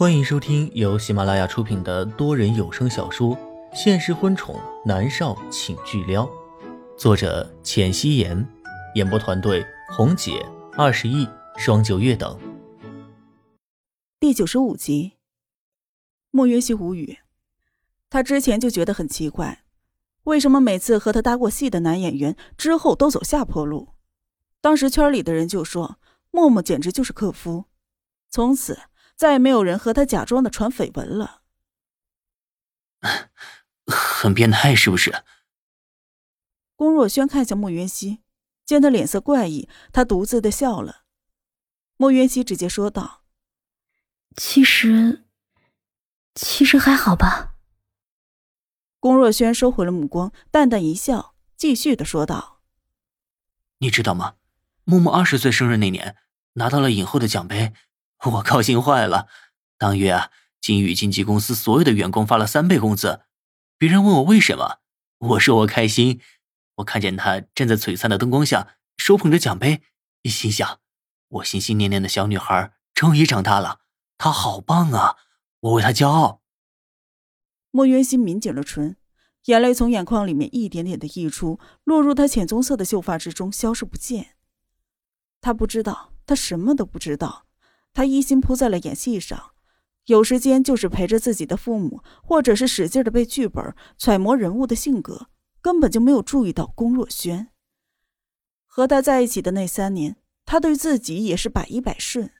欢迎收听由喜马拉雅出品的多人有声小说《现实婚宠男少请巨撩》，作者：浅汐颜，演播团队：红姐、二十亿、双九月等。第九十五集，莫约西无语。他之前就觉得很奇怪，为什么每次和他搭过戏的男演员之后都走下坡路？当时圈里的人就说，默默简直就是克夫。从此。再也没有人和他假装的传绯闻了，很变态是不是？龚若轩看向莫云熙，见他脸色怪异，他独自的笑了。莫云熙直接说道：“其实，其实还好吧。”龚若轩收回了目光，淡淡一笑，继续的说道：“你知道吗？木木二十岁生日那年，拿到了影后的奖杯。”我高兴坏了，当月啊，金宇经纪公司所有的员工发了三倍工资。别人问我为什么，我说我开心。我看见他站在璀璨的灯光下，手捧着奖杯，心想：我心心念念的小女孩终于长大了，她好棒啊！我为她骄傲。莫渊心抿紧了唇，眼泪从眼眶里面一点点的溢出，落入她浅棕色的秀发之中，消失不见。他不知道，他什么都不知道。他一心扑在了演戏上，有时间就是陪着自己的父母，或者是使劲的背剧本，揣摩人物的性格，根本就没有注意到龚若轩。和他在一起的那三年，他对自己也是百依百顺，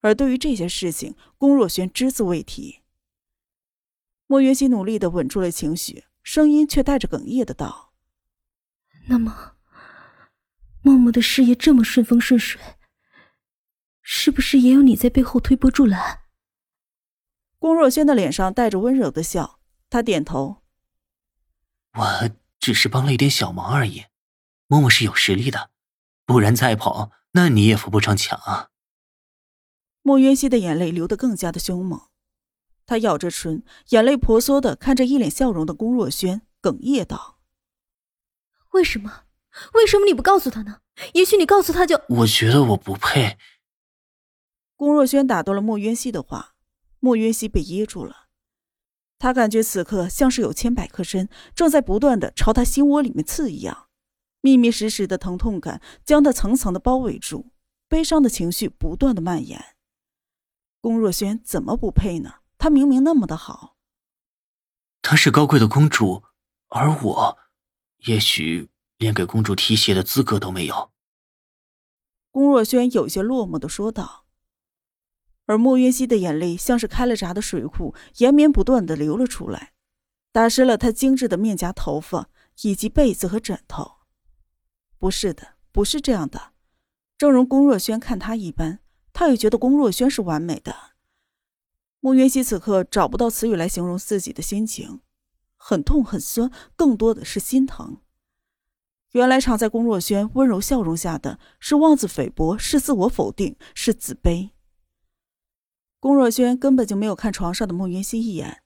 而对于这些事情，龚若轩只字未提。莫云熙努力的稳住了情绪，声音却带着哽咽的道：“那么，默默的事业这么顺风顺水。”是不是也有你在背后推波助澜？龚若轩的脸上带着温柔的笑，他点头：“我只是帮了一点小忙而已。默默是有实力的，不然再跑，那你也扶不上墙啊。”莫渊熙的眼泪流得更加的凶猛，他咬着唇，眼泪婆娑的看着一脸笑容的龚若轩，哽咽道：“为什么？为什么你不告诉他呢？也许你告诉他就……我觉得我不配。”龚若轩打断了莫渊熙的话，莫渊熙被噎住了。他感觉此刻像是有千百颗针正在不断的朝他心窝里面刺一样，密密实实的疼痛感将他层层的包围住，悲伤的情绪不断的蔓延。龚若轩怎么不配呢？他明明那么的好。她是高贵的公主，而我，也许连给公主提鞋的资格都没有。龚若轩有些落寞的说道。而莫云熙的眼泪像是开了闸的水库，延绵不断的流了出来，打湿了她精致的面颊、头发以及被子和枕头。不是的，不是这样的。正如龚若轩看他一般，他也觉得龚若轩是完美的。莫云熙此刻找不到词语来形容自己的心情，很痛很酸，更多的是心疼。原来藏在龚若轩温柔笑容下的是妄自菲薄，是自我否定，是自卑。龚若轩根本就没有看床上的莫云溪一眼，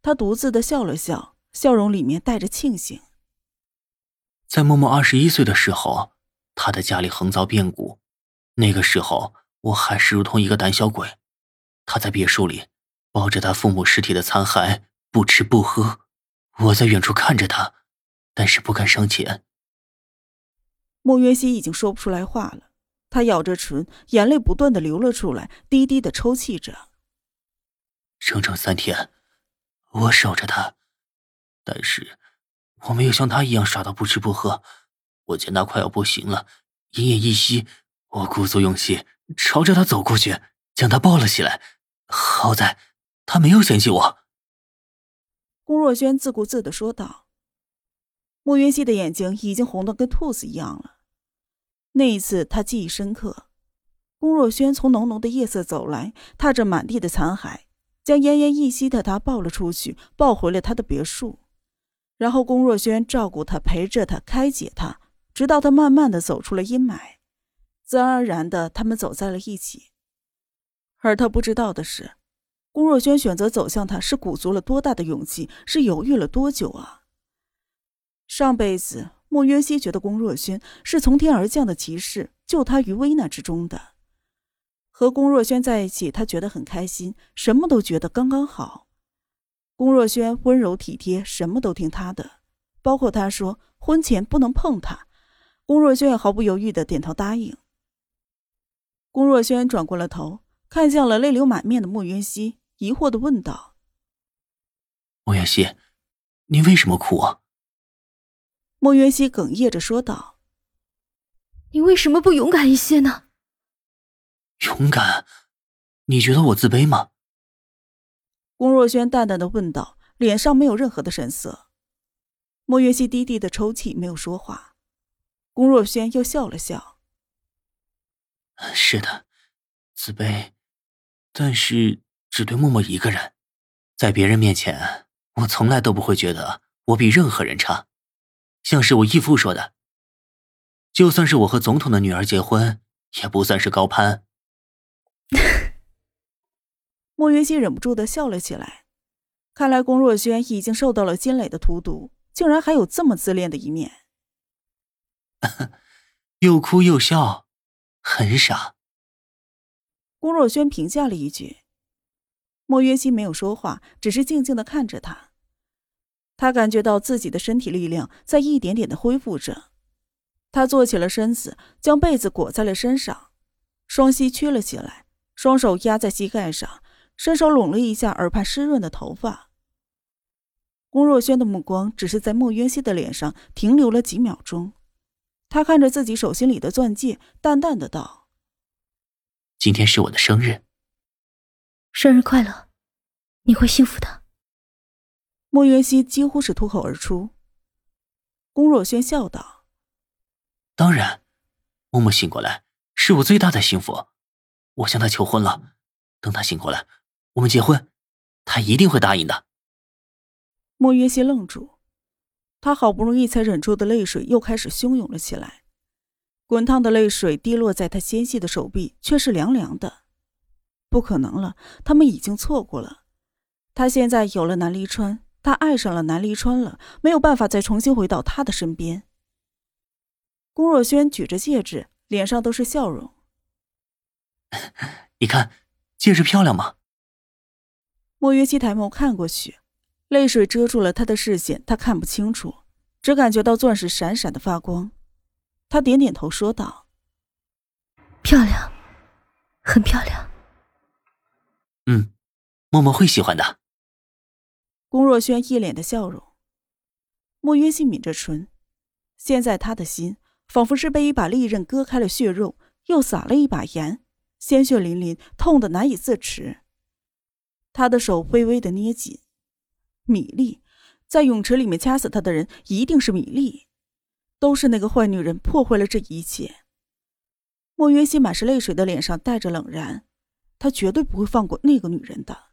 他独自的笑了笑，笑容里面带着庆幸。在默默二十一岁的时候，他的家里横遭变故，那个时候我还是如同一个胆小鬼。他在别墅里抱着他父母尸体的残骸，不吃不喝，我在远处看着他，但是不敢上前。莫云熙已经说不出来话了。他咬着唇，眼泪不断的流了出来，低低的抽泣着。整整三天，我守着他，但是我没有像他一样傻到不吃不喝。我见他快要不行了，奄奄一息，我鼓足勇气朝着他走过去，将他抱了起来。好在他没有嫌弃我。龚若轩自顾自的说道。莫云熙的眼睛已经红的跟兔子一样了。那一次，他记忆深刻。龚若轩从浓浓的夜色走来，踏着满地的残骸，将奄奄一息的他抱了出去，抱回了他的别墅。然后，龚若轩照顾他，陪着他，开解他，直到他慢慢的走出了阴霾。自然而然的，他们走在了一起。而他不知道的是，龚若轩选择走向他，是鼓足了多大的勇气，是犹豫了多久啊！上辈子。莫渊熙觉得龚若轩是从天而降的骑士，救他于危难之中的。和龚若轩在一起，他觉得很开心，什么都觉得刚刚好。龚若轩温柔体贴，什么都听他的，包括他说婚前不能碰他，龚若轩毫不犹豫的点头答应。龚若轩转过了头，看向了泪流满面的莫云熙，疑惑的问道：“莫云熙，你为什么哭啊？”莫云熙哽咽着说道：“你为什么不勇敢一些呢？”勇敢？你觉得我自卑吗？龚若轩淡淡的问道，脸上没有任何的神色。莫云熙低低的抽泣，没有说话。龚若轩又笑了笑：“是的，自卑，但是只对默默一个人，在别人面前，我从来都不会觉得我比任何人差。像是我义父说的，就算是我和总统的女儿结婚，也不算是高攀。”莫云熙忍不住的笑了起来，看来龚若轩已经受到了金磊的荼毒，竟然还有这么自恋的一面。又哭又笑，很傻。龚若轩评价了一句。莫云熙没有说话，只是静静的看着他。他感觉到自己的身体力量在一点点的恢复着。他坐起了身子，将被子裹在了身上，双膝屈了起来，双手压在膝盖上。伸手拢了一下耳畔湿润的头发。龚若轩的目光只是在莫渊熙的脸上停留了几秒钟，他看着自己手心里的钻戒，淡淡的道：“今天是我的生日，生日快乐，你会幸福的。”莫云熙几乎是脱口而出。龚若轩笑道：“当然，默默醒过来是我最大的幸福，我向他求婚了，等他醒过来。”我们结婚，他一定会答应的。莫约西愣住，他好不容易才忍住的泪水又开始汹涌了起来，滚烫的泪水滴落在他纤细的手臂，却是凉凉的。不可能了，他们已经错过了。他现在有了南离川，他爱上了南离川了，没有办法再重新回到他的身边。龚若轩举着戒指，脸上都是笑容。你看，戒指漂亮吗？莫约西抬眸看过去，泪水遮住了他的视线，他看不清楚，只感觉到钻石闪闪的发光。他点点头说道：“漂亮，很漂亮。”“嗯，默默会喜欢的。”龚若轩一脸的笑容。莫约西抿着唇，现在他的心仿佛是被一把利刃割开了血肉，又撒了一把盐，鲜血淋淋，痛得难以自持。他的手微微的捏紧，米粒，在泳池里面掐死他的人一定是米粒，都是那个坏女人破坏了这一切。莫云熙满是泪水的脸上带着冷然，他绝对不会放过那个女人的。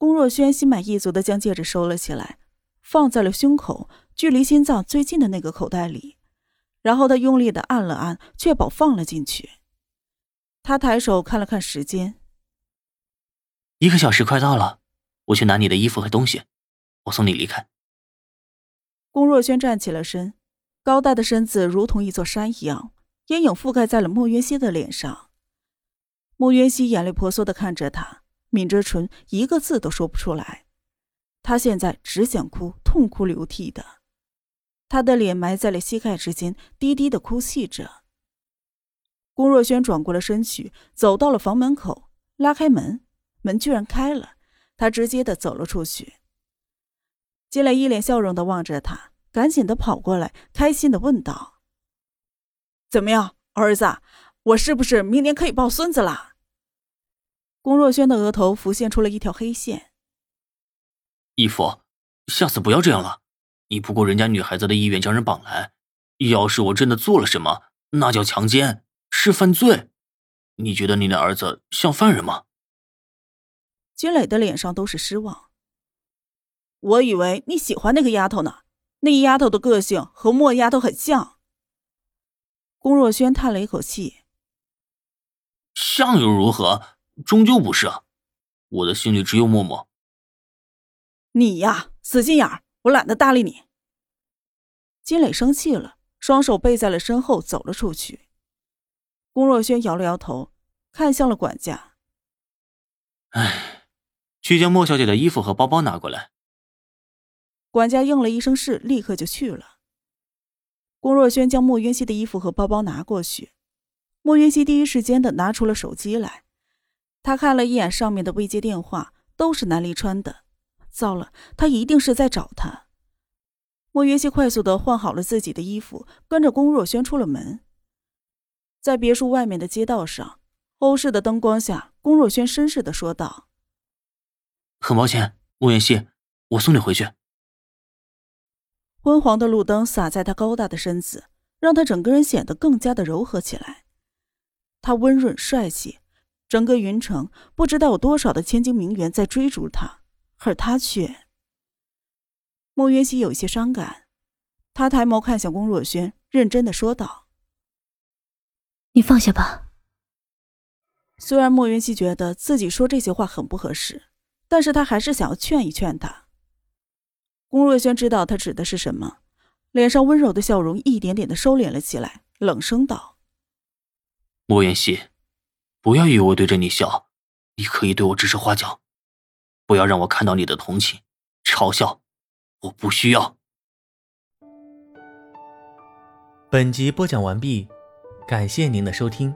龚若轩心满意足的将戒指收了起来，放在了胸口距离心脏最近的那个口袋里，然后他用力的按了按，确保放了进去。他抬手看了看时间。一个小时快到了，我去拿你的衣服和东西，我送你离开。龚若轩站起了身，高大的身子如同一座山一样，阴影覆盖在了莫渊熙的脸上。莫渊熙眼泪婆娑的看着他，抿着唇，一个字都说不出来。他现在只想哭，痛哭流涕的，他的脸埋在了膝盖之间，低低的哭泣着。龚若轩转过了身去，走到了房门口，拉开门。门居然开了，他直接的走了出去。金磊一脸笑容的望着他，赶紧的跑过来，开心的问道：“怎么样，儿子，我是不是明年可以抱孙子了？”龚若轩的额头浮现出了一条黑线。义父，下次不要这样了，你不顾人家女孩子的意愿将人绑来，要是我真的做了什么，那叫强奸，是犯罪。你觉得你的儿子像犯人吗？金磊的脸上都是失望。我以为你喜欢那个丫头呢，那丫头的个性和莫丫头很像。龚若轩叹了一口气：“像又如何？终究不是。我的心里只有默默。”你呀，死心眼儿，我懒得搭理你。金磊生气了，双手背在了身后，走了出去。龚若轩摇了摇头，看向了管家。哎，去将莫小姐的衣服和包包拿过来。管家应了一声“是”，立刻就去了。龚若轩将莫云熙的衣服和包包拿过去，莫云熙第一时间的拿出了手机来，他看了一眼上面的未接电话，都是南离川的。糟了，他一定是在找他。莫云熙快速的换好了自己的衣服，跟着龚若轩出了门。在别墅外面的街道上，欧式的灯光下，龚若轩绅士的说道：“很抱歉，莫云熙，我送你回去。”昏黄的路灯洒在他高大的身子，让他整个人显得更加的柔和起来。他温润帅气，整个云城不知道有多少的千金名媛在追逐他，而他却……莫云熙有些伤感，他抬眸看向龚若轩，认真的说道：“你放下吧。”虽然莫云熙觉得自己说这些话很不合适，但是他还是想要劝一劝他。龚若轩知道他指的是什么，脸上温柔的笑容一点点的收敛了起来，冷声道：“莫云熙，不要以为我对着你笑，你可以对我指手画脚，不要让我看到你的同情、嘲笑，我不需要。”本集播讲完毕，感谢您的收听。